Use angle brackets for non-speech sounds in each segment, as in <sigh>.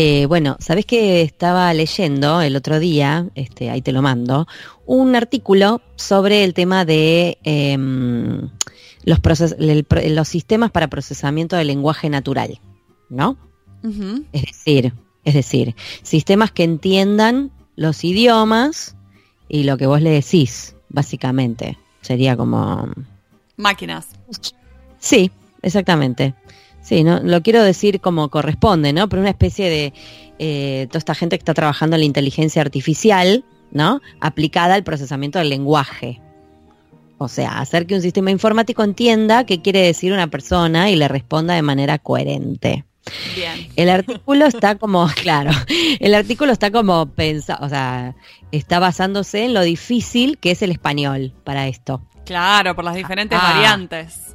Eh, bueno, ¿sabés que estaba leyendo el otro día, este, ahí te lo mando, un artículo sobre el tema de em, los, los sistemas para procesamiento del lenguaje natural, ¿no? Es decir, es decir, sistemas que entiendan los idiomas y lo que vos le decís, básicamente. Sería como... Máquinas. Sí, exactamente. Sí, no lo quiero decir como corresponde, ¿no? Pero una especie de eh, toda esta gente que está trabajando en la inteligencia artificial, ¿no? Aplicada al procesamiento del lenguaje. O sea, hacer que un sistema informático entienda qué quiere decir una persona y le responda de manera coherente. Bien. El artículo está como, <laughs> claro, el artículo está como pensado, o sea, está basándose en lo difícil que es el español para esto. Claro, por las diferentes ah. variantes.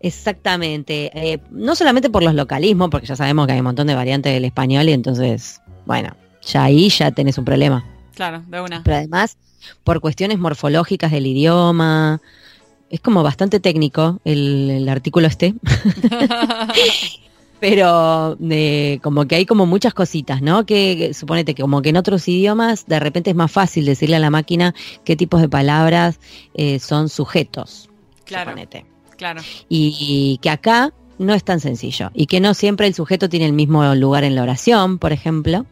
Exactamente. Eh, no solamente por los localismos, porque ya sabemos que hay un montón de variantes del español y entonces, bueno, ya ahí ya tenés un problema. Claro, de una. Pero además, por cuestiones morfológicas del idioma, es como bastante técnico el, artículo este. <laughs> Pero eh, como que hay como muchas cositas, ¿no? Que, suponete que como que en otros idiomas de repente es más fácil decirle a la máquina qué tipos de palabras eh, son sujetos. Claro. Claro. Y, que acá no es tan sencillo. Y que no siempre el sujeto tiene el mismo lugar en la oración, por ejemplo.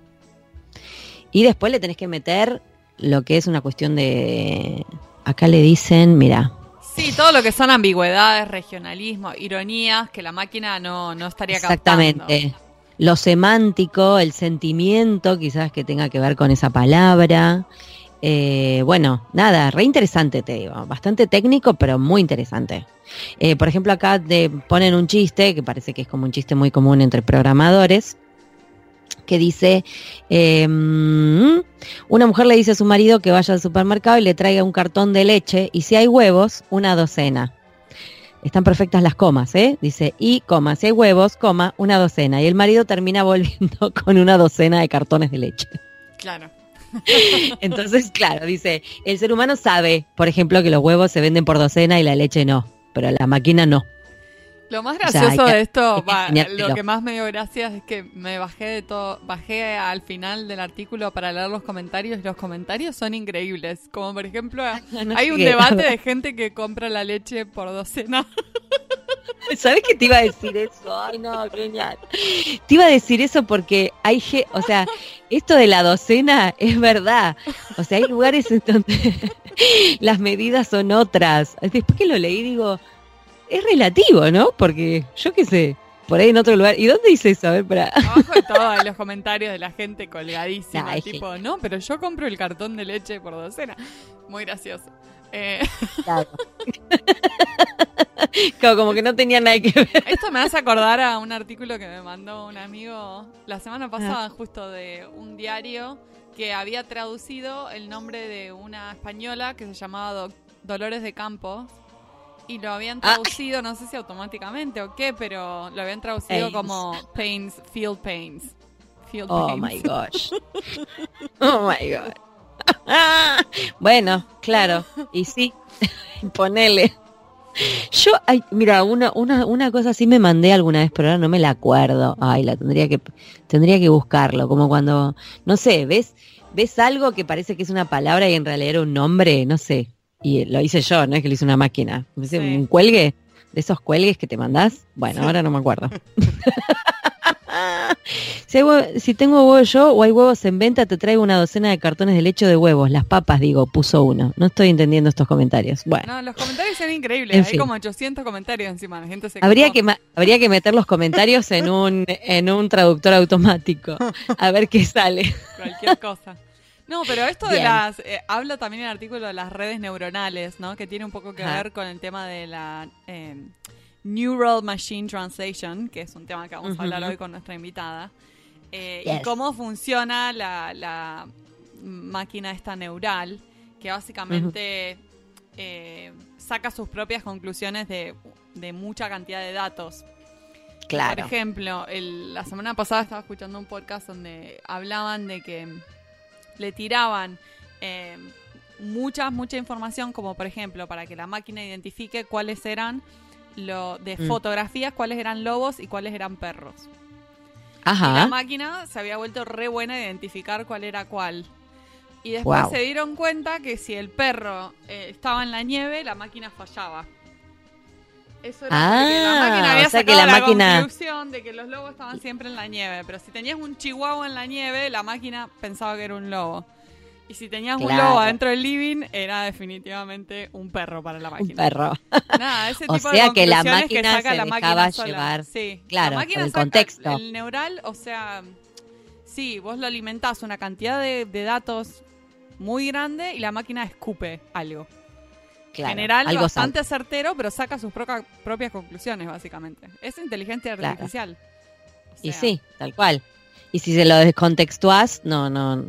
Y después le tenés que meter lo que es una cuestión de. Acá le dicen, mira. Sí, todo lo que son ambigüedades, regionalismo, ironías, que la máquina no, no estaría Exactamente. Lo semántico, el sentimiento, quizás que tenga que ver con esa palabra. Eh, bueno, nada, re interesante te digo, bastante técnico, pero muy interesante. Eh, por ejemplo, acá te ponen un chiste, que parece que es como un chiste muy común entre programadores, que dice, em, una mujer le dice a su marido que vaya al supermercado y le traiga un cartón de leche y si hay huevos, una docena. Están perfectas las comas, ¿eh? Dice, y coma, si hay huevos, coma, una docena. Y el marido termina <laughs> volviendo con una docena de cartones de leche. Claro. <laughs> Entonces, claro, dice, el ser humano sabe, por ejemplo, que los huevos se venden por docena y la leche no, pero la máquina no. Lo más gracioso de esto, lo que más me dio gracias es que me bajé de todo, bajé al final del artículo para leer los comentarios y los comentarios son increíbles. Como por ejemplo, <laughs> hay un debate de gente que compra la leche por docena. <laughs> <laughs> ¿Sabes que te iba a decir eso? Ay, no, genial. Te iba a decir eso porque hay, o sea, esto de la docena es verdad. O sea, hay lugares en donde <laughs> las medidas son otras. Después que lo leí digo, es relativo, ¿no? Porque yo qué sé, por ahí en otro lugar. ¿Y dónde dice eso? A ver, para. Abajo de todos los comentarios de la gente colgadísima. tipo, no, pero yo compro el cartón de leche por docena. Muy gracioso. Eh... <laughs> Claro. <laughs> como que no tenía nada que ver. Esto me hace acordar a un artículo que me mandó un amigo la semana pasada, ah. justo de un diario que había traducido el nombre de una española que se llamaba Dolores de Campos y lo habían ah. traducido, no sé si automáticamente o qué, pero lo habían traducido como Pains, Field Pains. Field oh my gosh. <laughs> Oh my god. <laughs> bueno, claro, y sí, <laughs> ponele. Yo, ay, mira, una, una, una cosa sí me mandé alguna vez, pero ahora no me la acuerdo. Ay, la tendría que, tendría que buscarlo, como cuando, no sé, ves, ves algo que parece que es una palabra y en realidad era un nombre, no sé. Y lo hice yo, no es que lo hice una máquina. Un cuelgue, de esos cuelgues que te mandás. Bueno, ahora no me acuerdo. <laughs> si, tengo huevos yo o hay huevos en venta, te traigo una docena de cartones de leche de huevos. Las papas, digo, puso uno. No estoy entendiendo estos comentarios. Bueno. No, los comentarios son increíbles. hay como 800 comentarios encima. La gente se habría, que habría que meter los comentarios en un, en un traductor automático. A ver qué sale. Cualquier cosa. No, pero esto de las. Eh, habla también el artículo de las redes neuronales, ¿no? Que tiene un poco que ver con el tema de la. Eh, Neural Machine Translation, que es un tema que vamos a hablar hoy con nuestra invitada, eh, y cómo funciona la, máquina esta neural, que básicamente eh, saca sus propias conclusiones de, mucha cantidad de datos. Claro. Por ejemplo, la semana pasada estaba escuchando un podcast donde hablaban de que le tiraban eh, mucha, mucha información, como por ejemplo, para que la máquina identifique cuáles eran lo de mm. fotografías cuáles eran lobos y cuáles eran perros. Ajá. Y la máquina se había vuelto re buena a identificar cuál era cuál. Y después se dieron cuenta que si el perro eh, estaba en la nieve, la máquina fallaba. Eso era porque la ah, máquina había sacado la, conclusión de que los lobos estaban siempre en la nieve. Pero si tenías un chihuahua en la nieve, la máquina pensaba que era un lobo. Y si tenías un lobo adentro del living, era definitivamente un perro para la máquina. Un perro. Nada, ese <laughs> tipo o sea que la máquina que saca la máquina llevar. Sí. Claro, la máquina el contexto. El neural, o sea, sí, vos lo alimentás una cantidad de, datos muy grande y la máquina escupe algo. Claro, general algo bastante certero, pero saca sus propias conclusiones, básicamente. Es inteligencia artificial. y sí, tal cual. Y si se lo descontextuás, no, no,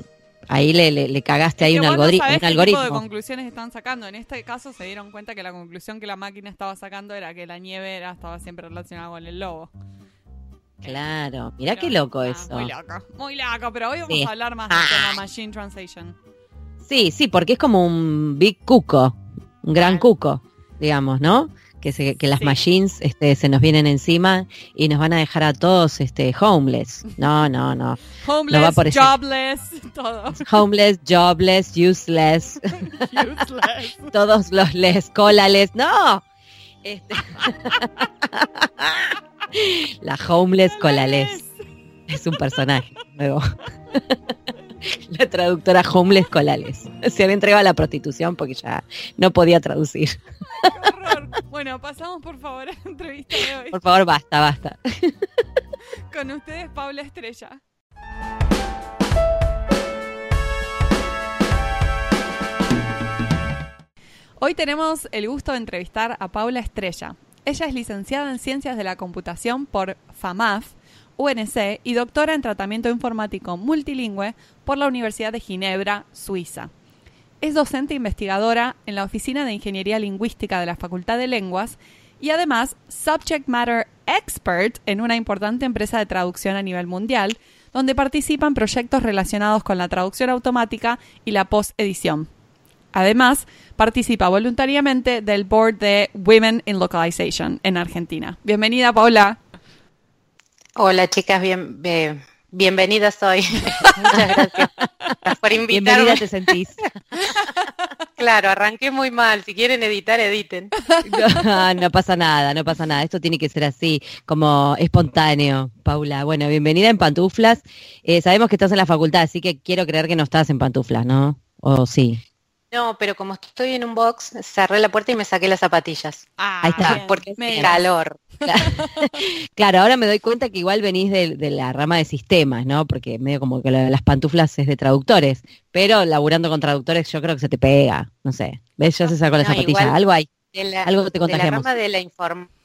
Ahí le, le, cagaste ahí un, algoritmo, un algoritmo. Qué tipo de conclusiones están sacando? En este caso se dieron cuenta que la conclusión que la máquina estaba sacando era que la nieve era, estaba siempre relacionada con el lobo. Claro, mirá qué loco eso. Muy loco, muy loco, pero hoy vamos a hablar más de la ah. Machine Translation. Sí, sí, porque es como un big cuco, un gran cuco, digamos, ¿no? Que, que las machines este, se nos vienen encima y nos van a dejar a todos este, homeless. No, no, no. Homeless, jobless, <laughs> todo. Homeless, jobless, useless. <laughs> <laughs> useless. todos los les, colales. No. Este... La homeless colales. Es un personaje nuevo. <laughs> la traductora Homeless Colales. Se había entregado a la prostitución porque ya no podía traducir. Bueno, pasamos por favor a la entrevista de hoy. Por favor, basta, basta. <laughs> Con ustedes, Paula Estrella. Hoy tenemos el gusto de entrevistar a Paula Estrella. Ella es licenciada en Ciencias de la Computación por FAMAF, UNC, y doctora en Tratamiento Informático Multilingüe por la Universidad de Ginebra, Suiza. Es docente investigadora en la Oficina de Ingeniería Lingüística de la Facultad de Lenguas y además Subject Matter Expert en una importante empresa de traducción a nivel mundial, donde participan proyectos relacionados con la traducción automática y la post-edición. Además, participa voluntariamente del board de Women in Localization en Argentina. Bienvenida, Paula. Hola, chicas, bien, bienvenidas hoy. <laughs> Muchas gracias por invitarme. Bienvenida te sentís. Claro, arranqué muy mal. Si quieren editar, editen. <laughs> No, pasa nada, no pasa nada. Esto tiene que ser así, como espontáneo, Paula. Bueno, bienvenida en pantuflas. Eh, sabemos que estás en la facultad, así que quiero creer que no estás en pantuflas, ¿no? ¿O sí? No, pero como estoy en un box, cerré la puerta y me saqué las zapatillas. Ah, Ahí está. porque es calor. <laughs> Claro. ahora me doy cuenta que igual venís de, la rama de sistemas, ¿no? Porque medio como que las pantuflas es de traductores, pero laburando con traductores yo creo que se te pega, no sé. ¿Ves? Ya se sacó las zapatillas, algo hay. algo te contagiamos. De la rama de la informática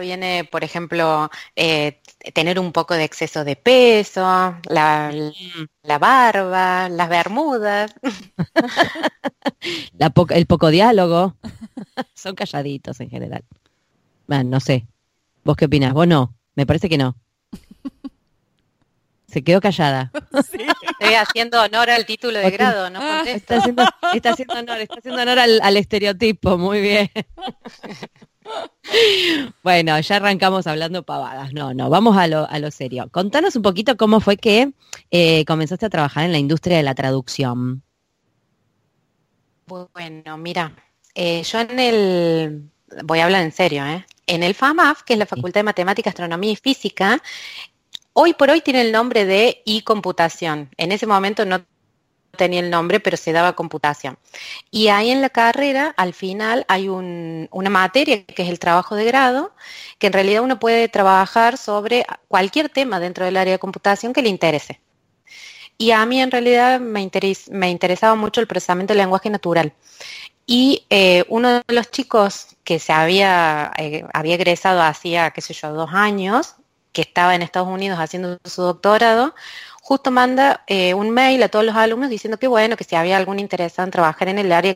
viene, por ejemplo, eh, tener un poco de exceso de peso, la, la barba, las bermudas. <laughs> la el poco diálogo. <laughs> Son calladitos en general. Bueno, no sé. ¿Vos qué opinas? ¿Vos no? Me parece que no. Se quedó callada. <laughs> Estoy haciendo honor al título de grado, ¿no? Ah, está, haciendo, honor, está haciendo honor al, estereotipo, muy bien. Bueno, ya arrancamos hablando pavadas. No, no, vamos a lo, a lo serio. Contanos un poquito cómo fue que eh, comenzaste a trabajar en la industria de la traducción. Bueno, mira, eh, yo en el, voy a hablar en serio, ¿eh? En el FAMAF, que es la Facultad de Matemática, Astronomía y Física, hoy por hoy tiene el nombre de e-computación. En ese momento no tenía el nombre, pero se daba computación. Y ahí en la carrera, al final, hay una materia que es el trabajo de grado, que en realidad uno puede trabajar sobre cualquier tema dentro del área de computación que le interese. Y a mí en realidad me, interesaba mucho el procesamiento del lenguaje natural. Y eh, uno de los chicos que se eh, había egresado hacía, qué sé yo, dos años, que estaba en Estados Unidos haciendo su doctorado, justo manda eh, un mail a todos los alumnos diciendo que bueno, que si había algún interés en trabajar en el área,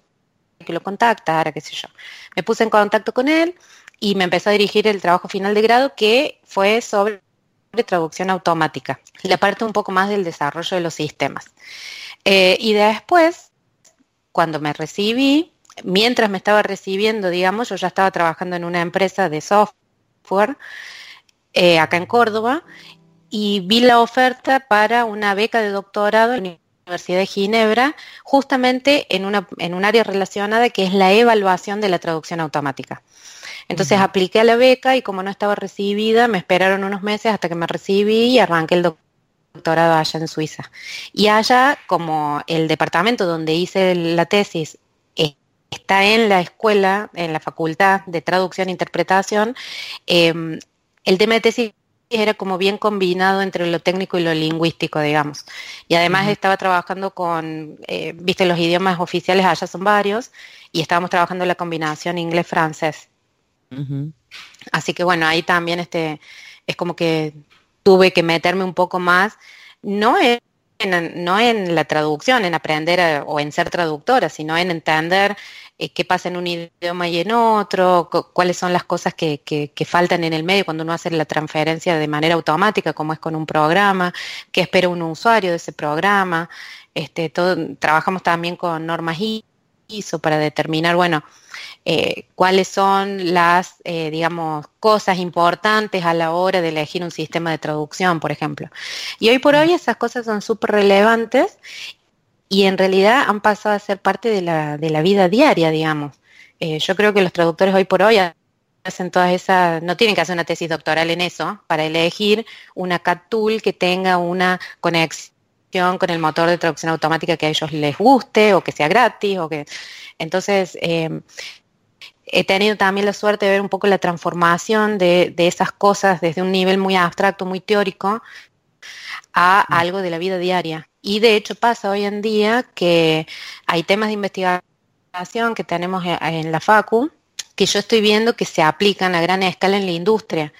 que lo contactara, qué sé yo. Me puse en contacto con él y me empezó a dirigir el trabajo final de grado que fue sobre traducción automática, la parte un poco más del desarrollo de los sistemas. y después, cuando me recibí, mientras me estaba recibiendo, digamos, yo ya estaba trabajando en una empresa de software eh, acá en Córdoba y vi la oferta para una beca de doctorado en la Universidad de Ginebra, justamente en, una, en un área relacionada que es la evaluación de la traducción automática. Entonces apliqué a la beca y como no estaba recibida, me esperaron unos meses hasta que me recibí y arranqué el doctorado allá en Suiza. Y allá, como el departamento donde hice la tesis eh, está en la escuela, en la facultad de traducción e interpretación, em, el tema de tesis era como bien combinado entre lo técnico y lo lingüístico, digamos. Y además estaba trabajando con, eh, viste, los idiomas oficiales allá son varios, y estábamos trabajando la combinación inglés-francés. Así que bueno, ahí también este, es como que tuve que meterme un poco más, no no en la traducción, en aprender o en ser traductora, sino en entender eh, qué pasa en un idioma y en otro, cuáles son las cosas que, faltan en el medio cuando uno hace la transferencia de manera automática, como es con un programa, qué espera un usuario de ese programa. Este, trabajamos también con normas ISO para determinar, bueno, eh, cuáles son las, eh, digamos, cosas importantes a la hora de elegir un sistema de traducción, por ejemplo. Y hoy por hoy esas cosas son súper relevantes y en realidad han pasado a ser parte de la, de la vida diaria, digamos. Eh, yo creo que los traductores hoy por hoy hacen todas esas, no tienen que hacer una tesis doctoral en eso para elegir una CAT tool que tenga una conexión con el motor de traducción automática que a ellos les guste o que sea gratis o que entonces eh, he tenido también la suerte de ver un poco la transformación de, de, esas cosas desde un nivel muy abstracto, muy teórico, a algo de la vida diaria. Y de hecho pasa hoy en día que hay temas de investigación que tenemos en la FACU que yo estoy viendo que se aplican a gran escala en la industria.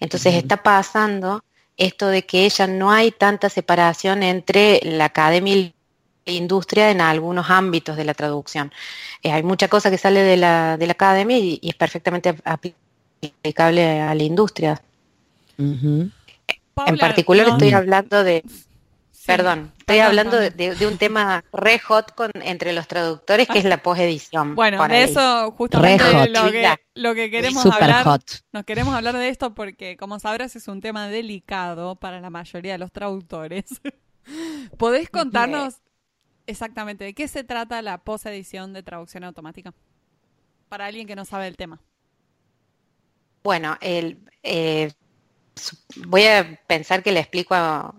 Entonces está pasando esto de que ya no hay tanta separación entre la academia y la industria en algunos ámbitos de la traducción. Eh, hay mucha cosa que sale de la, de la academia y, es perfectamente aplicable a la industria. en particular estoy hablando de Perdón, estoy hablando de, un tema re hot con, entre los traductores, que es la posedición. <laughs> Bueno, de eso justamente lo que, lo que, queremos hablar. Nos queremos hablar de esto porque, como sabrás, es un tema delicado para la mayoría de los traductores. <laughs> ¿Podés contarnos exactamente de qué se trata la posedición de traducción automática? Para alguien que no sabe el tema. Bueno, el, eh, voy a pensar que le explico a,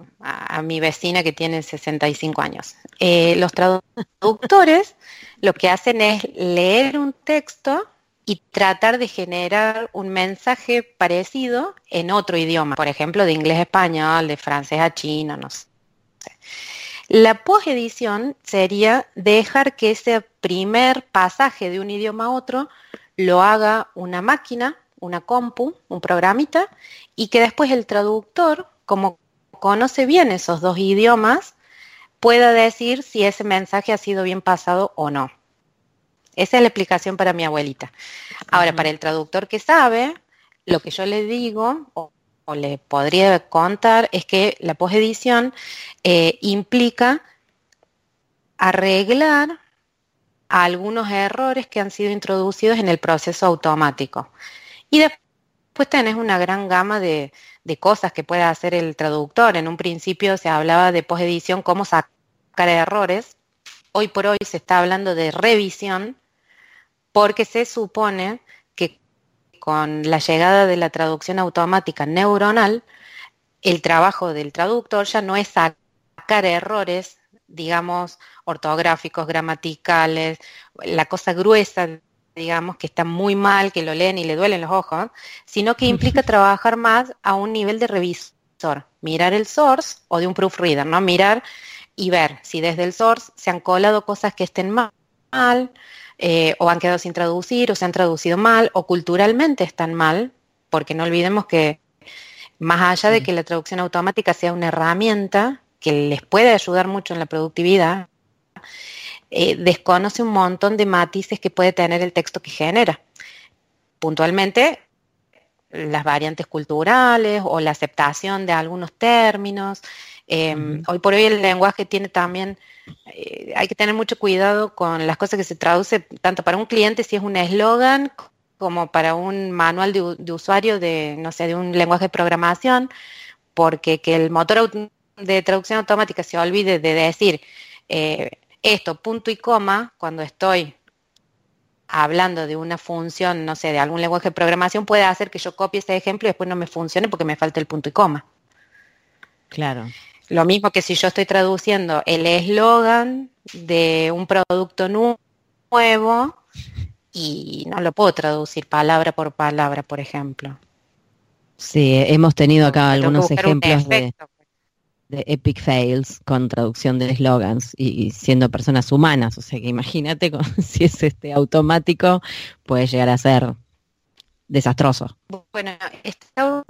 mi vecina que tiene 65 años. Eh, los traductores lo que hacen es leer un texto y tratar de generar un mensaje parecido en otro idioma, por ejemplo, de inglés a español, de francés a chino, no sé. La posedición sería dejar que ese primer pasaje de un idioma a otro lo haga una máquina una compu, un programita, y que después el traductor, como conoce bien esos dos idiomas, pueda decir si ese mensaje ha sido bien pasado o no. Esa es la explicación para mi abuelita. Ahora, para el traductor que sabe, lo que yo le digo o, le podría contar es que la posedición eh, implica arreglar algunos errores que han sido introducidos en el proceso automático. Y después tenés una gran gama de, cosas que puede hacer el traductor. En un principio se hablaba de posedición, cómo sacar errores. Hoy por hoy se está hablando de revisión porque se supone que con la llegada de la traducción automática neuronal, el trabajo del traductor ya no es sacar errores, digamos, ortográficos, gramaticales, la cosa gruesa digamos, que está muy mal, que lo leen y le duelen los ojos, sino que implica trabajar más a un nivel de revisor, mirar el source o de un proofreader, ¿no? Mirar y ver si desde el source se han colado cosas que estén mal, eh, o han quedado sin traducir, o se han traducido mal, o culturalmente están mal, porque no olvidemos que más allá de que la traducción automática sea una herramienta que les puede ayudar mucho en la productividad, eh, desconoce un montón de matices que puede tener el texto que genera. Puntualmente, las variantes culturales o la aceptación de algunos términos. Em, hoy por hoy el lenguaje tiene también, eh, hay que tener mucho cuidado con las cosas que se traduce, tanto para un cliente si es un eslogan como para un manual de, de, usuario de, no sé, de un lenguaje de programación, porque que el motor de traducción automática se olvide de decir eh, esto, punto y coma, cuando estoy hablando de una función, no sé, de algún lenguaje de programación, puede hacer que yo copie ese ejemplo y después no me funcione porque me falta el punto y coma. Claro. Lo mismo que si yo estoy traduciendo el eslogan de un producto nuevo y no lo puedo traducir palabra por palabra, por ejemplo. Sí, hemos tenido acá algunos ejemplos de, de epic fails con traducción de eslogans y, siendo personas humanas, o sea que imagínate <laughs> si es este automático puede llegar a ser desastroso. Bueno, está,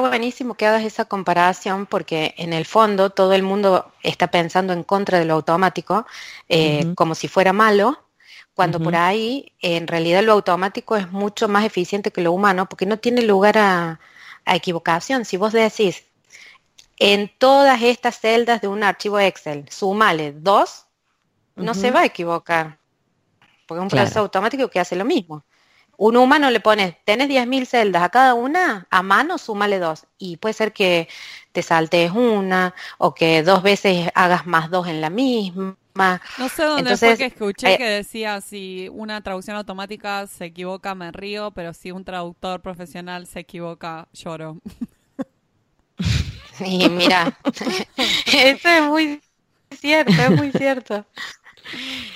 buenísimo que hagas esa comparación porque en el fondo todo el mundo está pensando en contra de lo automático eh, como si fuera malo, cuando por ahí en realidad lo automático es mucho más eficiente que lo humano porque no tiene lugar a, a equivocación. Si vos decís, en todas estas celdas de un archivo Excel, sumale dos, no se va a equivocar, porque es un proceso automático que hace lo mismo. Un humano le pone, tenés 10.000 celdas a cada una, a mano súmale dos. Y puede ser que te saltes una o que dos veces hagas más dos en la misma. No sé dónde fue que escuché eh, que decía si una traducción automática se equivoca me río, pero si un traductor profesional se equivoca lloro. <laughs> Y mira, <laughs> eso es muy cierto, es muy cierto.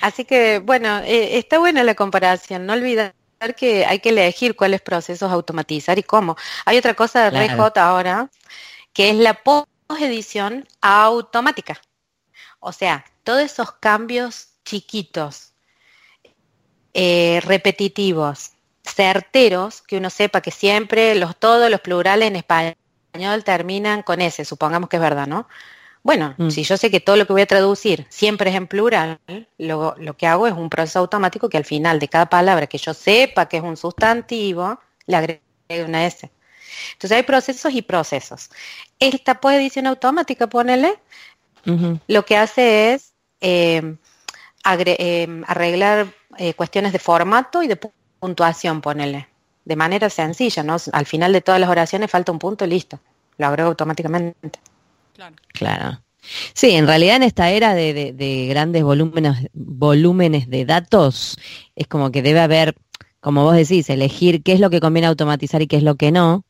Así que, bueno, eh, está buena la comparación. No olvidar que hay que elegir cuáles procesos automatizar y cómo. Hay otra cosa de claro. ahora, que es la post-edición automática. O sea, todos esos cambios chiquitos, eh, repetitivos, certeros, que uno sepa que siempre los todos los plurales en español español terminan con ese, supongamos que es verdad, ¿no? Bueno, mm. si yo sé que todo lo que voy a traducir siempre es en plural, lo, lo, que hago es un proceso automático que al final de cada palabra que yo sepa que es un sustantivo, le agrego una S. Entonces hay procesos y procesos. Esta edición automática, ponele, lo que hace es eh, eh, arreglar eh, cuestiones de formato y de puntuación, ponele de manera sencilla, ¿no? Al final de todas las oraciones falta un punto y listo. Lo agrego automáticamente. Claro. Claro. Sí, en realidad en esta era de, grandes volúmenes, volúmenes de datos, es como que debe haber, como vos decís, elegir qué es lo que conviene automatizar y qué es lo que no.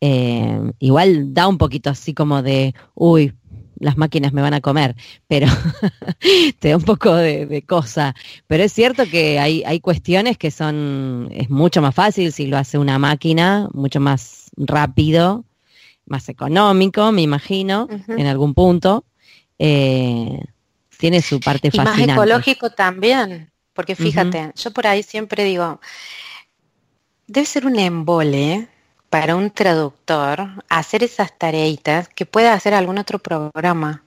Eh, igual da un poquito así como de, uy, las máquinas me van a comer, pero <laughs> te da un poco de, cosa. Pero es cierto que hay, hay cuestiones que son, es mucho más fácil si lo hace una máquina, mucho más rápido, más económico, me imagino, en algún punto. Eh, tiene su parte y Más ecológico también, porque fíjate, yo por ahí siempre digo, debe ser un embole para un traductor hacer esas tareitas que pueda hacer algún otro programa.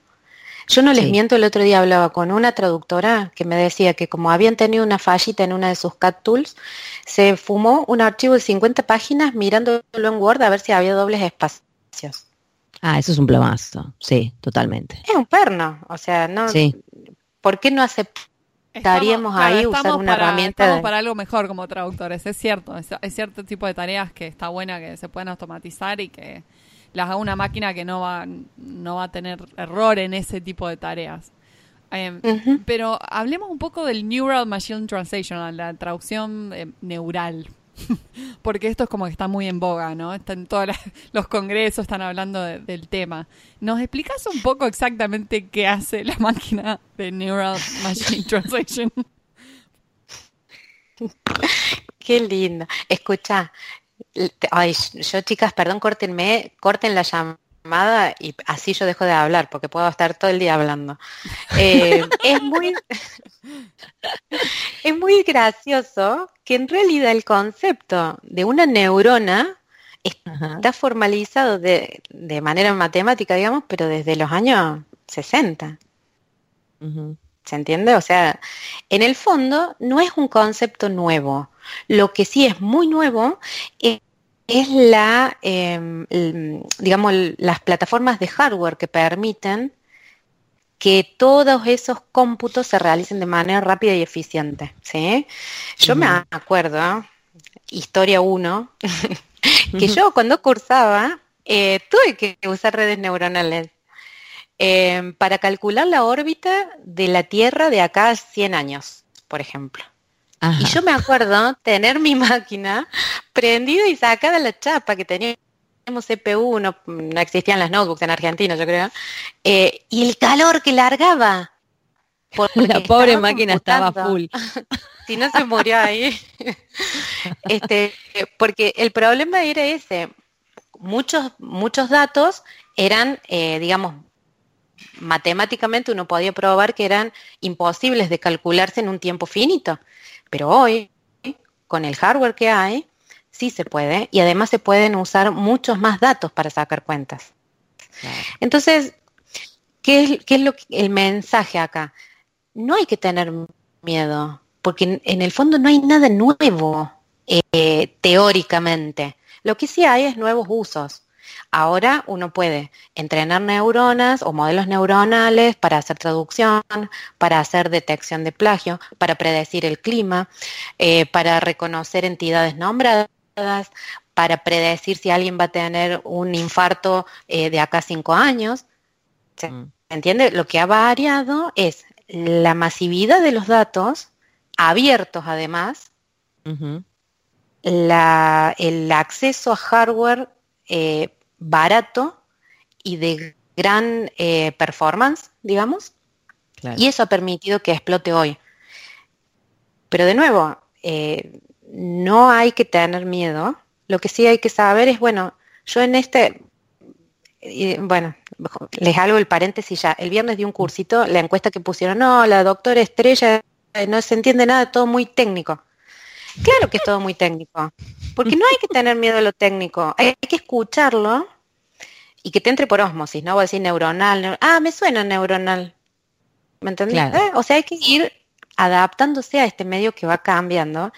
Yo no les miento, el otro día hablaba con una traductora que me decía que como habían tenido una fallita en una de sus cat tools, se fumó un archivo de 50 páginas mirándolo en Word a ver si había dobles espacios. Ah, eso es un plomazo, sí, totalmente. Es un perno, o sea, no. Sí. ¿Por qué no aceptar estaríamos ahí usando una herramienta. Estamos para algo mejor como traductores, es cierto. Es, cierto tipo de tareas que está buena que se pueden automatizar y que las haga una máquina que no va, no va a tener error en ese tipo de tareas. Em, pero hablemos un poco del Neural Machine Translation, la traducción eh, neural, <laughs> porque esto es como que está muy en boga, ¿no? Está en todos <laughs> los congresos, están hablando del tema. ¿Nos explicas un poco exactamente qué hace la máquina de Neural Machine Translation? <laughs> Qué lindo. Escucha, ay, yo chicas, perdón, córtenme, corten la llamada y así yo dejo de hablar porque puedo estar todo el día hablando. Eh, es muy <laughs> es muy gracioso que en realidad el concepto de una neurona está formalizado de, manera matemática, digamos, pero desde los años 60. ¿Se entiende? O sea, en el fondo no es un concepto nuevo. Lo que sí es muy nuevo es es la, em, digamos, las plataformas de hardware que permiten que todos esos cómputos se realicen de manera rápida y eficiente. ¿sí? Yo me acuerdo, historia 1, <laughs> que yo cuando cursaba, eh, tuve que usar redes neuronales em, para calcular la órbita de la Tierra de acá a 100 años, por ejemplo. Y yo me acuerdo tener mi <laughs> máquina prendida y sacada la chapa que teníamos CPU, no, no existían las notebooks en Argentina, yo creo, eh, y el calor que largaba. <laughs> La pobre máquina estaba full. <laughs> si no se murió ahí. este, porque el problema era ese. Muchos, muchos datos eran, eh, digamos, matemáticamente uno podía probar que eran imposibles de calcularse en un tiempo finito. Pero hoy, con el hardware que hay, sí se puede y además se pueden usar muchos más datos para sacar cuentas. Entonces, ¿qué es, ¿qué es, lo el mensaje acá? No hay que tener miedo, porque en, el fondo no hay nada nuevo eh, teóricamente. Lo que sí hay es nuevos usos. Ahora uno puede entrenar neuronas o modelos neuronales para hacer traducción, para hacer detección de plagio, para predecir el clima, eh, para reconocer entidades nombradas, para predecir si alguien va a tener un infarto eh, de acá a cinco años. ¿Se mm. entiende? Lo que ha variado es la masividad de los datos, abiertos además, el acceso a hardware eh, barato y de gran eh, performance, digamos, y eso ha permitido que explote hoy. Pero de nuevo, eh, no hay que tener miedo. Lo que sí hay que saber es, bueno, yo en este, bueno, les hago el paréntesis ya. El viernes di un cursito, la encuesta que pusieron, no, la doctora Estrella, eh, no se entiende nada, todo muy técnico. Claro que es todo muy técnico, porque no hay que tener miedo a lo técnico, hay que escucharlo y que te entre por osmosis, ¿no? Voy a decir neuronal, ah, me suena neuronal, ¿me entendés? Eh, o sea, hay que ir adaptándose a este medio que va cambiando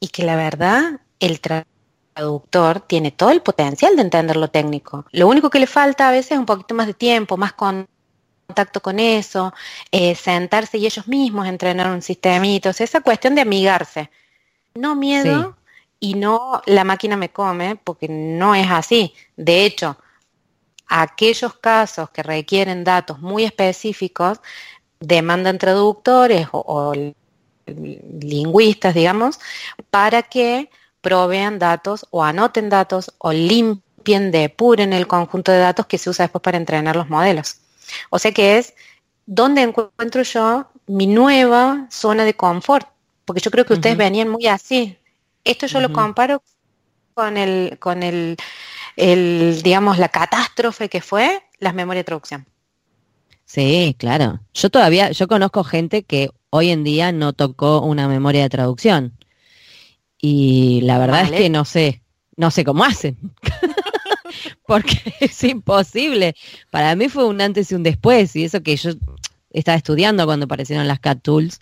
y que la verdad el traductor tiene todo el potencial de entender lo técnico. Lo único que le falta a veces es un poquito más de tiempo, más contacto con eso, eh, sentarse y ellos mismos entrenar un sistemito, o sea, esa cuestión de amigarse. No miedo y no la máquina me come, porque no es así. De hecho, aquellos casos que requieren datos muy específicos demandan traductores o, lingüistas, digamos, para que provean datos o anoten datos o limpien, depuren el conjunto de datos que se usa después para entrenar los modelos. O sea que es donde encuentro yo mi nueva zona de confort, porque yo creo que ustedes venían muy así. Esto yo lo comparo con el, con el, el, digamos, la catástrofe que fue las memorias de traducción. Sí, claro. Yo todavía, yo conozco gente que hoy en día no tocó una memoria de traducción. Y la verdad es que no sé, no sé cómo hacen. <laughs> Porque es imposible. Para mí fue un antes y un después. Y eso que yo estaba estudiando cuando aparecieron las CAT Tools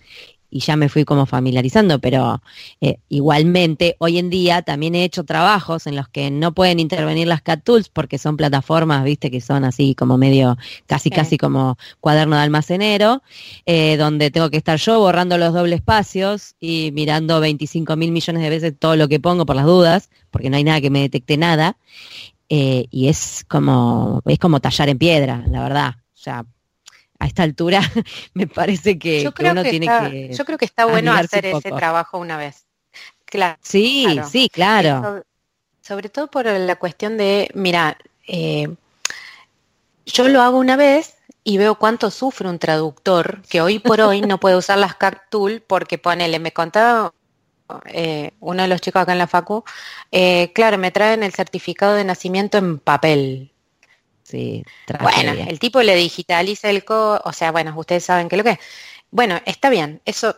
y ya me fui como familiarizando, pero eh, igualmente hoy en día también he hecho trabajos en los que no pueden intervenir las CAT Tools porque son plataformas, viste, que son así como medio, casi casi como cuaderno de almacenero, eh, donde tengo que estar yo borrando los dobles espacios y mirando 25 mil millones de veces todo lo que pongo por las dudas, porque no hay nada que me detecte nada. Eh, y es como, es como tallar en piedra, la verdad. O sea, a esta altura <laughs> me parece que, uno tiene que... Yo creo que está bueno hacer ese trabajo una vez. Claro. Sí, sí, claro. Sobre, todo por la cuestión de, mira, eh, yo lo hago una vez y veo cuánto sufre un traductor que hoy por hoy no puede usar las CAC Tool porque ponele, me contaba eh, uno de los chicos acá en la Facu, eh, claro, me traen el certificado de nacimiento en papel. Sí, bueno, el tipo le digitaliza el código, o sea, bueno, ustedes saben que lo que es. Bueno, está bien, eso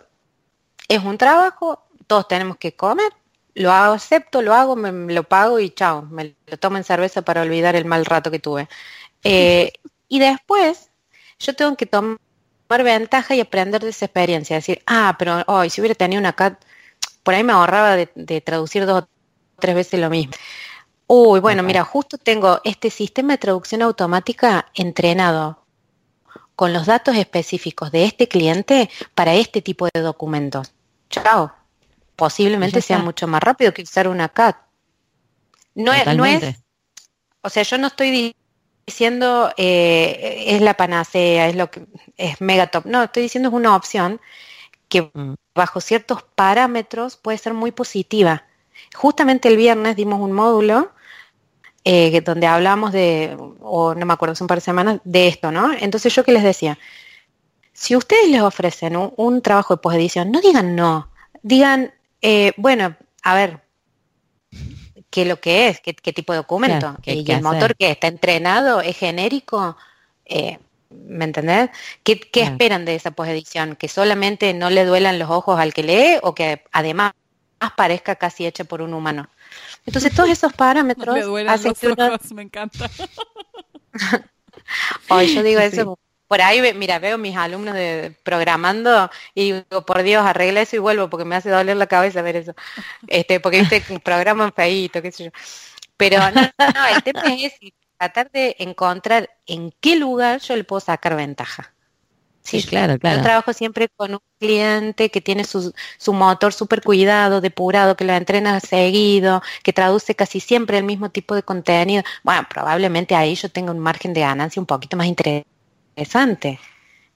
es un trabajo, todos tenemos que comer, lo acepto, lo hago, me, lo pago y chao, me lo tomo en cerveza para olvidar el mal rato que tuve. <laughs> Eh, y después yo tengo que tomar ventaja y aprender de esa experiencia, decir, ah, pero hoy si hubiera tenido una CAT, por ahí me ahorraba de, de traducir dos o tres veces lo mismo. Uy, bueno, mira, justo tengo este sistema de traducción automática entrenado con los datos específicos de este cliente para este tipo de documentos. Chao. Posiblemente sea mucho más rápido que usar una CAT. No es, no es, o sea, yo no estoy diciendo eh, es la panacea, es lo que es mega top. No, estoy diciendo es una opción que mm. bajo ciertos parámetros puede ser muy positiva. Justamente el viernes dimos un módulo eh, donde hablamos de, o no me acuerdo, hace un par de semanas, de esto, ¿no? Entonces yo que les decía, si ustedes les ofrecen un, trabajo de posedición, no digan no, digan, eh, bueno, a ver, qué lo que es, qué, tipo de documento, y el motor que está entrenado es genérico, eh, ¿me entendés? ¿Qué, esperan de esa posedición? ¿Que solamente no le duelan los ojos al que lee o que además parezca casi hecha por un humano? Entonces todos esos parámetros <laughs> hacen que ojos, me encanta. <laughs> Hoy yo digo <laughs> eso por ahí, mira, veo mis alumnos de programando y digo, por Dios, arregla eso y vuelvo porque me hace doler la cabeza ver eso. Este, porque viste programan feíto, qué sé yo. Pero no, no, el tema es tratar de encontrar en qué lugar yo le puedo sacar ventaja. Sí, claro, claro. Yo trabajo siempre con un cliente que tiene su, su motor súper cuidado, depurado, que lo entrena seguido, que traduce casi siempre el mismo tipo de contenido. Bueno, probablemente ahí yo tengo un margen de ganancia un poquito más interesante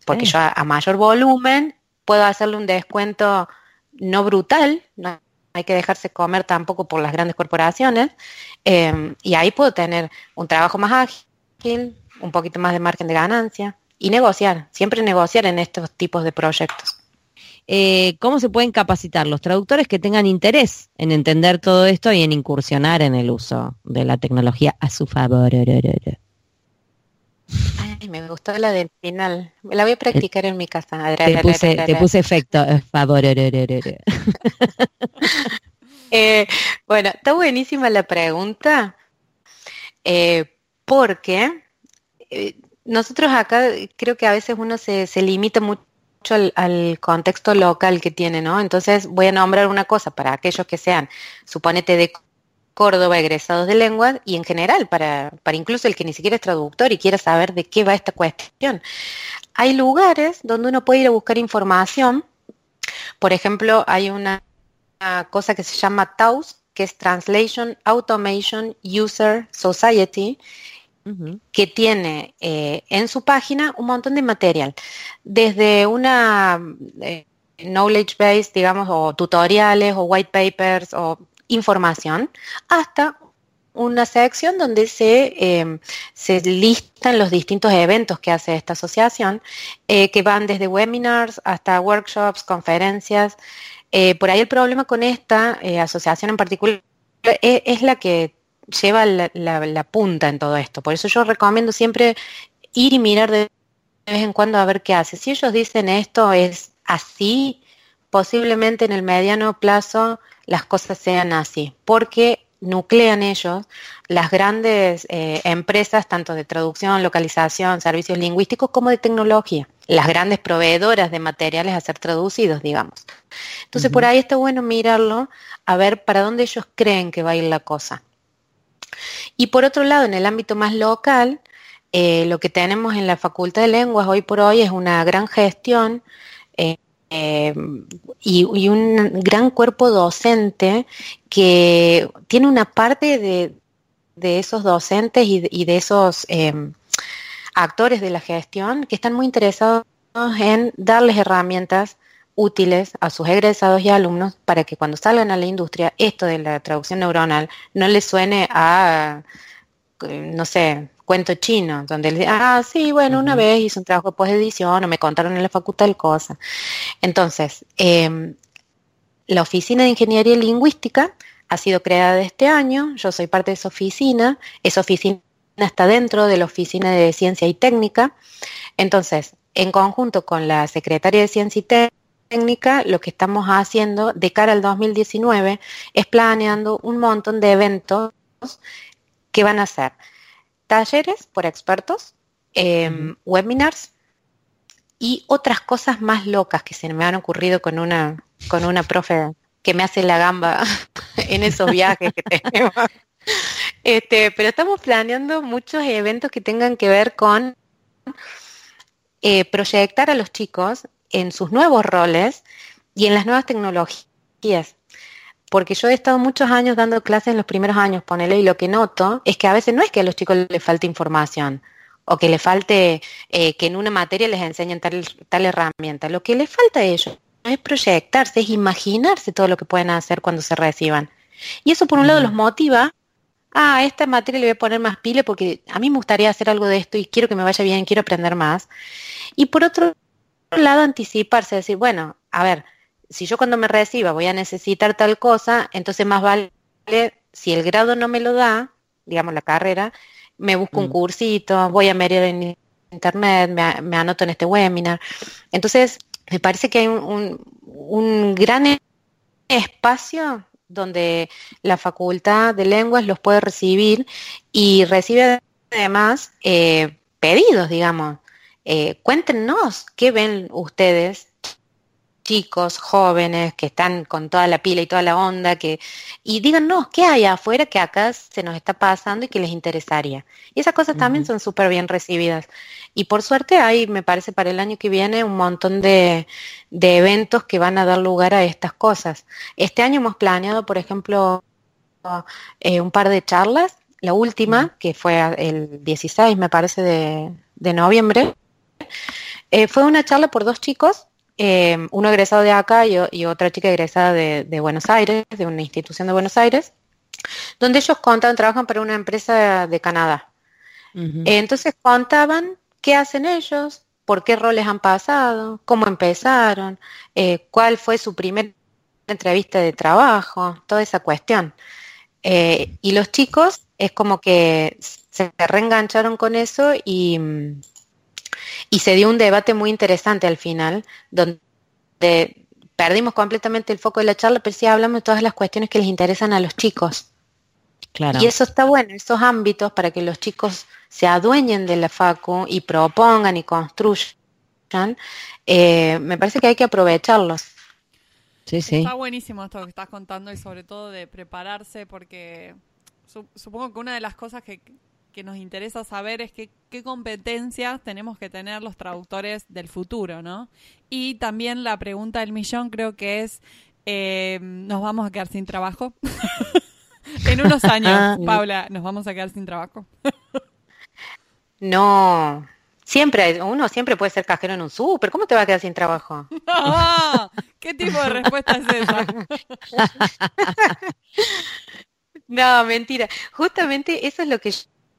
porque yo a, mayor volumen puedo hacerle un descuento no brutal, no hay que dejarse comer tampoco por las grandes corporaciones, em, y ahí puedo tener un trabajo más ágil, un poquito más de margen de ganancia y negociar, siempre negociar en estos tipos de proyectos. Eh, ¿Cómo se pueden capacitar los traductores que tengan interés en entender todo esto y en incursionar en el uso de la tecnología a su favor? me gustó la del final. La voy a practicar en mi casa. Te puse, efecto, favor. <laughs> Eh, bueno, está buenísima la pregunta, eh, porque eh, nosotros acá creo que a veces uno se, se limita mucho al, contexto local que tiene, ¿no? Entonces voy a nombrar una cosa para aquellos que sean, suponete de Córdoba egresados de lengua y en general para, para incluso el que ni siquiera es traductor y quiera saber de qué va esta cuestión. Hay lugares donde uno puede ir a buscar información. Por ejemplo, hay una, cosa que se llama TAUS, que es Translation Automation User Society, que tiene eh, en su página un montón de material, desde una eh, knowledge base, digamos, o tutoriales o white papers o información hasta una sección donde se, em, se listan los distintos eventos que hace esta asociación, eh, que van desde webinars hasta workshops, conferencias. Eh, por ahí el problema con esta asociación en particular es, la que lleva la, la, punta en todo esto. Por eso yo recomiendo siempre ir y mirar de vez en cuando a ver qué hace. Si ellos dicen esto es así, posiblemente en el mediano plazo las cosas sean así, porque nuclean ellos las grandes eh, empresas, tanto de traducción, localización, servicios lingüísticos, como de tecnología, las grandes proveedoras de materiales a ser traducidos, digamos. Entonces, por ahí está bueno mirarlo, a ver para dónde ellos creen que va a ir la cosa. Y por otro lado, en el ámbito más local, eh, lo que tenemos en la Facultad de Lenguas hoy por hoy es una gran gestión eh, eh, y, un gran cuerpo docente que tiene una parte de, esos docentes y de, esos actores de la gestión que están muy interesados en darles herramientas útiles a sus egresados y alumnos para que cuando salgan a la industria esto de la traducción neuronal no les suene a, no sé, cuento chino, donde le ah, sí, bueno, una vez hice un trabajo de posedición o me contaron en la facultad el cosa. Entonces, em, la Oficina de Ingeniería Lingüística ha sido creada este año, yo soy parte de esa oficina, esa oficina está dentro de la Oficina de Ciencia y Técnica, entonces, en conjunto con la Secretaría de Ciencia y Técnica, lo que estamos haciendo de cara al 2019 es planeando un montón de eventos que van a ser talleres por expertos, em, webinars y otras cosas más locas que se me han ocurrido con una, con una profe que me hace la gamba <laughs> en esos viajes que tenemos. Este, pero estamos planeando muchos eventos que tengan que ver con eh, proyectar a los chicos en sus nuevos roles y en las nuevas tecnologías. porque yo he estado muchos años dando clases en los primeros años, ponele, y lo que noto es que a veces no es que a los chicos les falte información o que les falte eh, que en una materia les enseñen tal, tal herramienta. Lo que les falta a ellos es proyectarse, es imaginarse todo lo que pueden hacer cuando se reciban. Y eso por un lado los motiva, ah, esta materia le voy a poner más pile porque a mí me gustaría hacer algo de esto y quiero que me vaya bien, quiero aprender más. Y por otro lado, anticiparse, decir, bueno, a ver, si yo cuando me reciba voy a necesitar tal cosa, entonces más vale, si el grado no me lo da, digamos la carrera, me busco un mm. cursito, voy a medir en internet, me, anoto en este webinar. Entonces, me parece que hay un, un, gran espacio donde la facultad de lenguas los puede recibir y recibe además eh, pedidos, digamos. Eh, cuéntenos qué ven ustedes chicos, jóvenes, que están con toda la pila y toda la onda, que, y díganos qué hay afuera que acá se nos está pasando y que les interesaría. Y esas cosas también son súper bien recibidas. Y por suerte hay, me parece, para el año que viene un montón de, de eventos que van a dar lugar a estas cosas. Este año hemos planeado, por ejemplo, eh, un par de charlas. La última, que fue el 16, me parece, de, de noviembre, eh, fue una charla por dos chicos eh, uno egresado de acá y, otra chica egresada de, Buenos Aires, de una institución de Buenos Aires, donde ellos contaban, trabajan para una empresa de Canadá. entonces contaban qué hacen ellos, por qué roles han pasado, cómo empezaron, eh, cuál fue su primera entrevista de trabajo, toda esa cuestión. Eh, y los chicos es como que se reengancharon con eso y, y se dio un debate muy interesante al final, donde perdimos completamente el foco de la charla, pero sí hablamos de todas las cuestiones que les interesan a los chicos. Claro. Y eso está bueno, esos ámbitos para que los chicos se adueñen de la FACU y propongan y construyan, eh, me parece que hay que aprovecharlos. Sí, sí. Está buenísimo esto que estás contando y sobre todo de prepararse porque supongo que una de las cosas que, que nos interesa saber es qué competencias tenemos que tener los traductores del futuro, ¿no? Y también la pregunta del millón creo que es, eh, ¿nos vamos a quedar sin trabajo? <laughs> en unos años, ah, Paula, ¿nos vamos a quedar sin trabajo? <laughs> no, Siempre, uno siempre puede ser cajero en un súper. ¿Cómo te va a quedar sin trabajo? <laughs> ¿Qué tipo de respuesta es esa? no, mentira. Justamente eso es lo que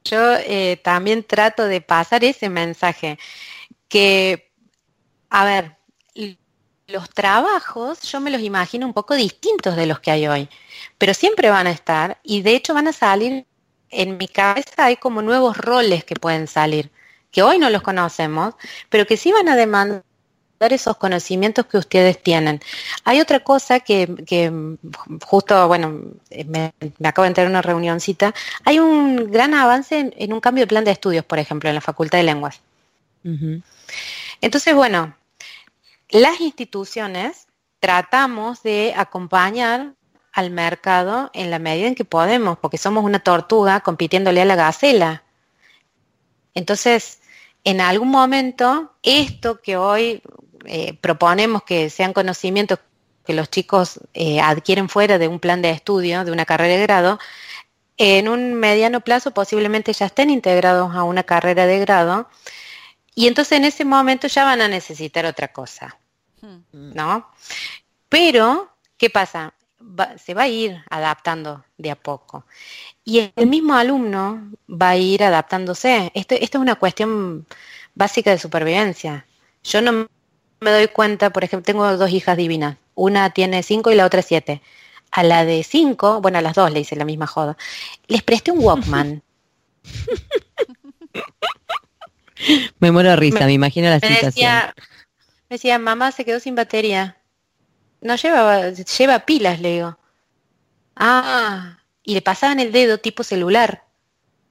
yo eh, también trato de pasar ese mensaje, que, a ver, los trabajos yo me los imagino un poco distintos de los que hay hoy, pero siempre van a estar y de hecho van a salir, en mi cabeza hay como nuevos roles que pueden salir, que hoy no los conocemos, pero que sí van a demandar esos conocimientos que ustedes tienen. Hay otra cosa que, que justo, bueno, me, acabo de entrar en una reunioncita, hay un gran avance en, un cambio de plan de estudios, por ejemplo, en la Facultad de Lenguas. Entonces, bueno, las instituciones tratamos de acompañar al mercado en la medida en que podemos, porque somos una tortuga compitiéndole a la gacela. Entonces, en algún momento, esto que hoy eh, proponemos que sean conocimientos que los chicos eh, adquieren fuera de un plan de estudio, de una carrera de grado, en un mediano plazo posiblemente ya estén integrados a una carrera de grado y entonces en ese momento ya van a necesitar otra cosa, hmm. ¿no? Pero, ¿qué pasa? se va a ir adaptando de a poco. Y el mismo alumno va a ir adaptándose. Esto, esto es una cuestión básica de supervivencia. Yo no me doy cuenta, por ejemplo, tengo dos hijas divinas. Una tiene cinco y la otra siete. A la de cinco, bueno, a las dos le hice la misma joda. Les presté un Walkman. <laughs> me muero de risa, me, imagino la situación. Decía, me decía, mamá se quedó sin batería. No lleva, lleva pilas, le digo. Ah, y le pasaban el dedo tipo celular.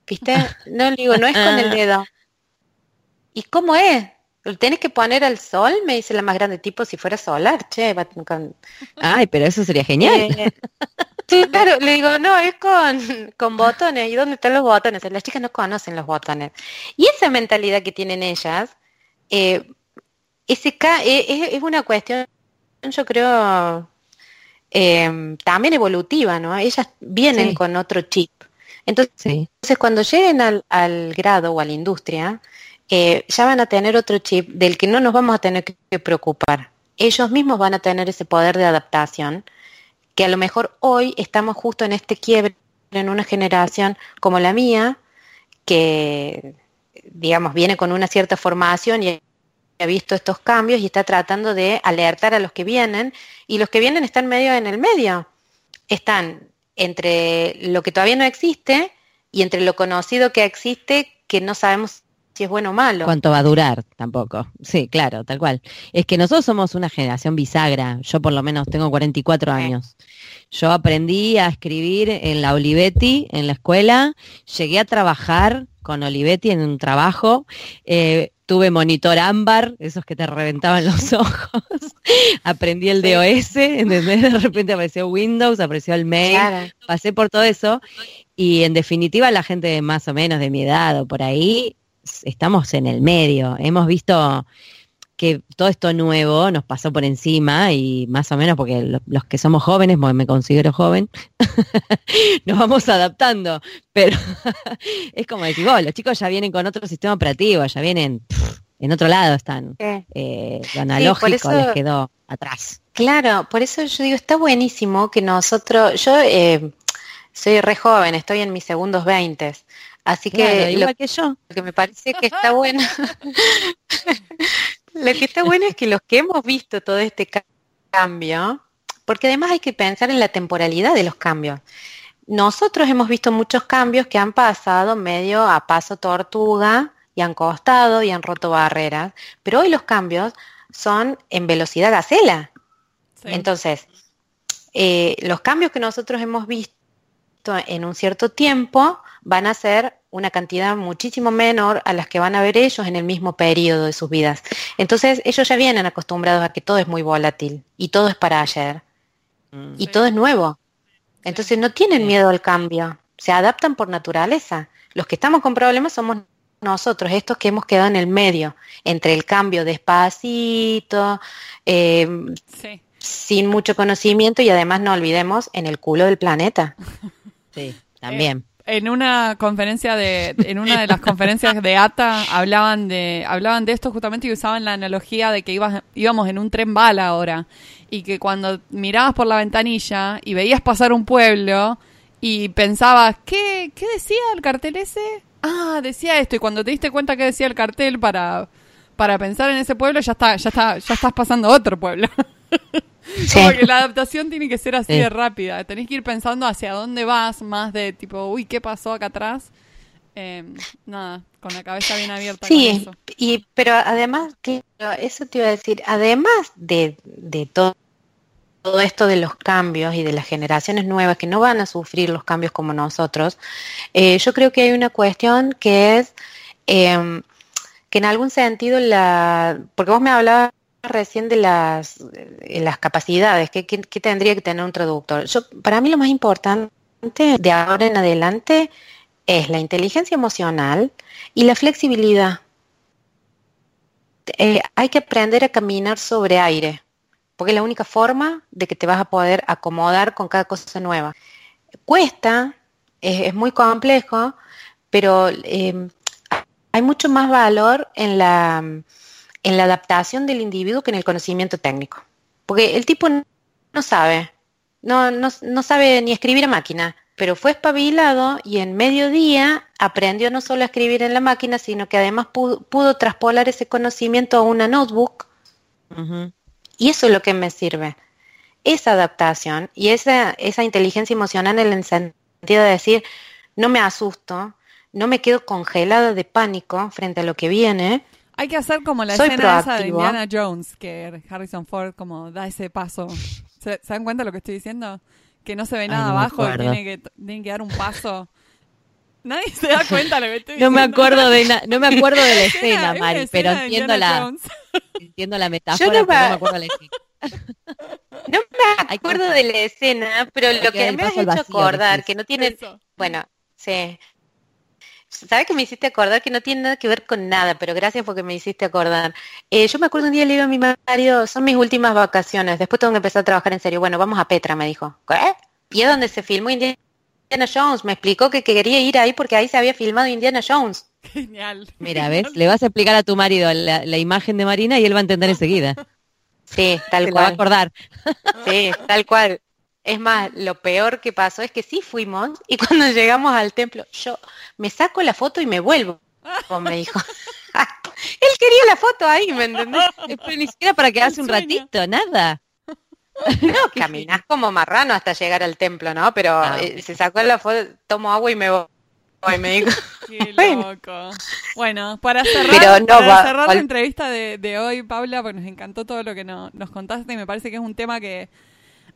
¿Viste? No le digo, no es con el <laughs> dedo. ¿Y cómo es? ¿Lo tienes que poner al sol? Me dice la más grande, tipo si fuera solar, che. Ay, pero eso sería genial. Eh, <laughs> sí, claro, le digo, no, es con, con botones. ¿Y dónde están los botones? Las chicas no conocen los botones. Y esa mentalidad que tienen ellas, eh, ese eh, es, es una cuestión, yo creo, em, también evolutiva, ¿no? Ellas vienen con otro chip. Entonces, cuando lleguen al, grado o a la industria, ya van a tener otro chip del que no nos vamos a tener que preocupar. Ellos mismos van a tener ese poder de adaptación, que a lo mejor hoy estamos justo en este quiebre en una generación como la mía, que digamos viene con una cierta formación y ha visto estos cambios y está tratando de alertar a los que vienen y los que vienen están medio en el medio. Están entre lo que todavía no existe y entre lo conocido que existe que no sabemos si es bueno o malo. ¿Cuánto va a durar? Tampoco. Sí, claro, tal cual. Es que nosotros somos una generación bisagra. Yo por lo menos tengo 44 años. Yo aprendí a escribir en la Olivetti, en la escuela. Llegué a trabajar con Olivetti en un trabajo. Eh, tuve monitor ámbar, esos que te reventaban los <laughs> ojos. Aprendí el DOS, De repente apareció Windows, apareció el mail. Pasé por todo eso. Y en definitiva, la gente más o menos de mi edad o por ahí, estamos en el medio. Hemos visto que todo esto nuevo nos pasó por encima y más o menos porque los que somos jóvenes, me considero joven, <laughs> nos vamos adaptando, pero <laughs> es como decir, vos, los chicos ya vienen con otro sistema operativo, ya vienen en otro lado, están eh, lo analógico les quedó atrás. Claro, por eso yo digo, está buenísimo que nosotros, yo eh, soy re joven, estoy en mis segundos veintes, así que, igual que yo. Lo que me parece que está bueno <laughs> Lo que está bueno es que los que hemos visto todo este cambio, porque además hay que pensar en la temporalidad de los cambios. Nosotros hemos visto muchos cambios que han pasado medio a paso tortuga y han costado y han roto barreras, pero hoy los cambios son en velocidad gacela. Entonces, eh, los cambios que nosotros hemos visto en un cierto tiempo van a ser una cantidad muchísimo menor a las que van a ver ellos en el mismo periodo de sus vidas. Entonces ellos ya vienen acostumbrados a que todo es muy volátil y todo es para ayer mm. y todo es nuevo. Entonces no tienen miedo al cambio, se adaptan por naturaleza. Los que estamos con problemas somos nosotros, estos que hemos quedado en el medio, entre el cambio despacito, em, sin mucho conocimiento y además no olvidemos en el culo del planeta. Sí, <laughs> también en una conferencia de, en una de las conferencias de ATA hablaban de, hablaban de esto justamente y usaban la analogía de que ibas, íbamos en un tren bala ahora y que cuando mirabas por la ventanilla y veías pasar un pueblo y pensabas, ¿qué, qué decía el cartel ese? Ah, decía esto y cuando te diste cuenta que decía el cartel para, para pensar en ese pueblo ya está, ya está, ya estás pasando otro pueblo. <laughs> Como que la adaptación tiene que ser así de rápida. Tenés que ir pensando hacia dónde vas, más de tipo, uy, ¿qué pasó acá atrás? Em, nada, con la cabeza bien abierta. Sí, Y, pero además, eso te iba a decir, además de, de todo, todo esto de los cambios y de las generaciones nuevas que no van a sufrir los cambios como nosotros, eh, yo creo que hay una cuestión que es em, que en algún sentido la, porque vos me hablabas recién de las, las capacidades, ¿qué, tendría que tener un traductor? Yo, para mí lo más importante de ahora en adelante es la inteligencia emocional y la flexibilidad. Eh, hay que aprender a caminar sobre aire, porque es la única forma de que te vas a poder acomodar con cada cosa nueva. Cuesta, es, muy complejo, pero eh, hay mucho más valor en la en la adaptación del individuo que en el conocimiento técnico. Porque el tipo no sabe, no, no, sabe ni escribir a máquina, pero fue espabilado y en mediodía aprendió no solo a escribir en la máquina, sino que además pudo, traspolar ese conocimiento a una notebook. Y eso es lo que me sirve. Esa adaptación y esa, esa inteligencia emocional en el sentido de decir, no me asusto, no me quedo congelada de pánico frente a lo que viene, hay que hacer como la escena esa de Indiana Jones, que Harrison Ford como da ese paso. ¿Se, dan cuenta de lo que estoy diciendo? Que no se ve nada abajo, tiene que, tiene que dar un paso. Nadie se da cuenta de lo que estoy no Me acuerdo de no me acuerdo de la <laughs> escena, Mari, pero entiendo la, entiendo la <laughs> metáfora, no, me... pero no me acuerdo de la escena. <laughs> No me acuerdo de la escena, pero lo que me ha hecho acordar, que no tiene... Bueno, sí. ¿Sabes que me hiciste acordar que no tiene nada que ver con nada? Pero gracias porque me hiciste acordar. Eh, yo me acuerdo un día le digo a mi marido, son mis últimas vacaciones, después tengo que empezar a trabajar en serio. Bueno, vamos a Petra, me dijo. ¿Qué? Y es donde se filmó Indiana Jones. Me explicó que quería ir ahí porque ahí se había filmado Indiana Jones. Genial. Mira, ¿ves? Le vas a explicar a tu marido la, imagen de Marina y él va a entender enseguida. Sí, tal Se cual. va a acordar. Sí, tal cual. Es más, lo peor que pasó es que sí fuimos y <laughs> cuando llegamos al templo, yo me saco la foto y me vuelvo, me dijo. <laughs> Él quería la foto ahí, ¿me entendés? Pero ni siquiera para quedarse un ratito, nada. <laughs> No, caminás como marrano hasta llegar al templo, ¿no? Pero Ah, eh, se sacó la foto, tomo agua y me voy. Y me dijo, Qué Bueno. loco. Bueno, para cerrar, no, para cerrar va- la entrevista de, de hoy, Paula, porque nos encantó todo lo que no- nos contaste y me parece que es un tema que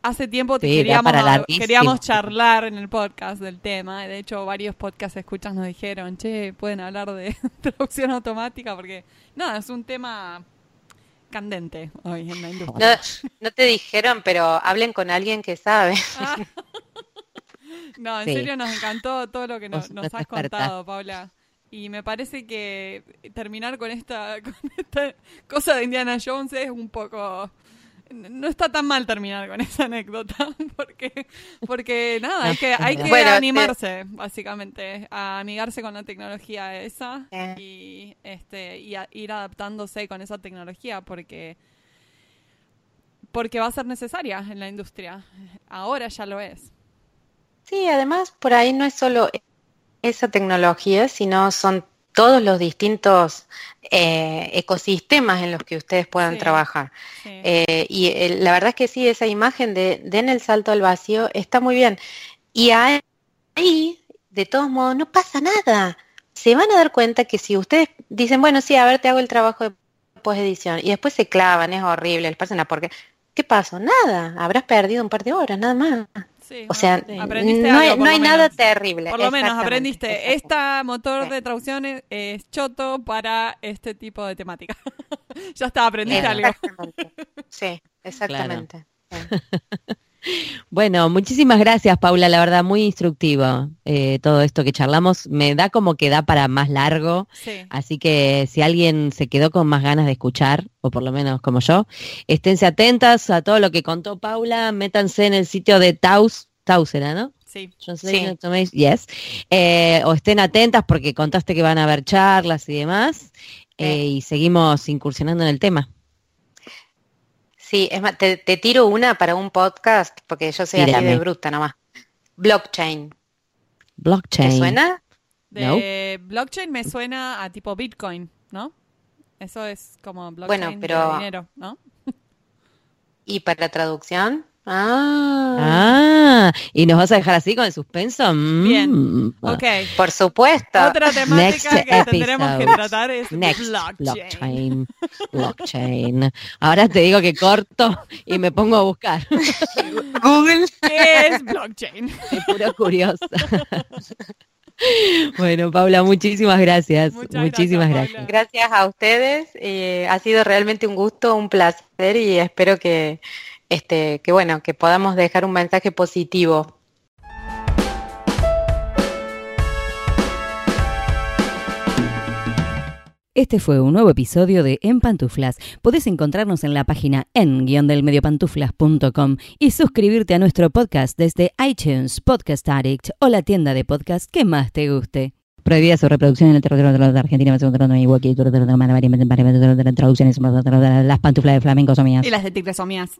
hace tiempo te Sí, queríamos, queríamos charlar en el podcast del tema. De hecho, varios podcast escuchas nos dijeron, che, pueden hablar de <laughs> traducción automática porque, no, es un tema candente hoy en la no, industria. no te dijeron, pero hablen con alguien que sabe. Ah. <laughs> No, en Sí. serio nos encantó todo lo que nos, nos has contado, Paula. Y me parece que terminar con esta, <laughs> con esta cosa de Indiana Jones es un poco... No está tan mal terminar con esa anécdota, <laughs> porque, porque nada, hay que, hay que Bueno, te- animarse, básicamente, a amigarse con la tecnología esa Eh. y, este, y a ir adaptándose con esa tecnología, porque, porque va a ser necesaria en la industria. Ahora ya lo es. Sí, además por ahí no es solo esa tecnología, sino son todos los distintos eh, ecosistemas en los que ustedes puedan Sí. trabajar. Sí. Eh, y eh, la verdad es que sí, esa imagen de den el salto al vacío está muy bien. Y ahí, de todos modos, no pasa nada. Se van a dar cuenta que si ustedes dicen, bueno, sí, a ver, te hago el trabajo de posedición, y después se clavan, es horrible, les pasa una porque ¿Qué pasó? Nada, habrás perdido un par de horas, nada más. Sí, O sea, aprendiste no algo, no lo hay menos. nada terrible. Por lo menos aprendiste, esta motor Sí. de traducción es, es choto para este tipo de temática. <laughs> ya está, aprendiste algo. Exactamente. Sí, <laughs> exactamente. Sí. Bueno, muchísimas gracias, Paula. La verdad, muy instructivo eh, todo esto que charlamos. Me da como que da para más largo. Sí. Así que si alguien se quedó con más ganas de escuchar, o por lo menos como yo, esténse atentas a todo lo que contó Paula. Métanse en el sitio de Taus. Taus era, ¿no? Sí. Translation Sí. Yes. Eh, o estén atentas porque contaste que van a haber charlas y demás. eh, y seguimos incursionando en el tema. Sí, es más, te, te tiro una para un podcast, porque yo soy así Tírame. de bruta nomás. Blockchain. Blockchain. ¿Te suena? De blockchain me suena a tipo Bitcoin, ¿no? Eso es como blockchain Bueno, de pero- dinero, ¿no? <laughs> ¿Y para traducción? Ah, Ah, ¿y nos vas a dejar así con el suspenso? Mm. Bien. Ok. por supuesto. Otra temática Next que tendremos que tratar es Next blockchain. blockchain. Blockchain. Ahora te digo que corto y me pongo a buscar. Google. ¿Qué es blockchain? Puro curiosa. Bueno, Paula, muchísimas gracias. Muchas muchísimas gracias, gracias. Gracias a ustedes. eh, ha sido realmente un gusto, un placer y espero que, este, que bueno, que podamos dejar un mensaje positivo. Este fue un nuevo episodio de En Pantuflas. Podés encontrarnos en la página en-mediopantuflas.com y suscribirte a nuestro podcast desde iTunes, Podcast Addict o la tienda de podcast que más te guste. Prohibida su reproducción en el territorio de Argentina, traducciones, las pantuflas de flamenco son mías. Y las de tigres son mías.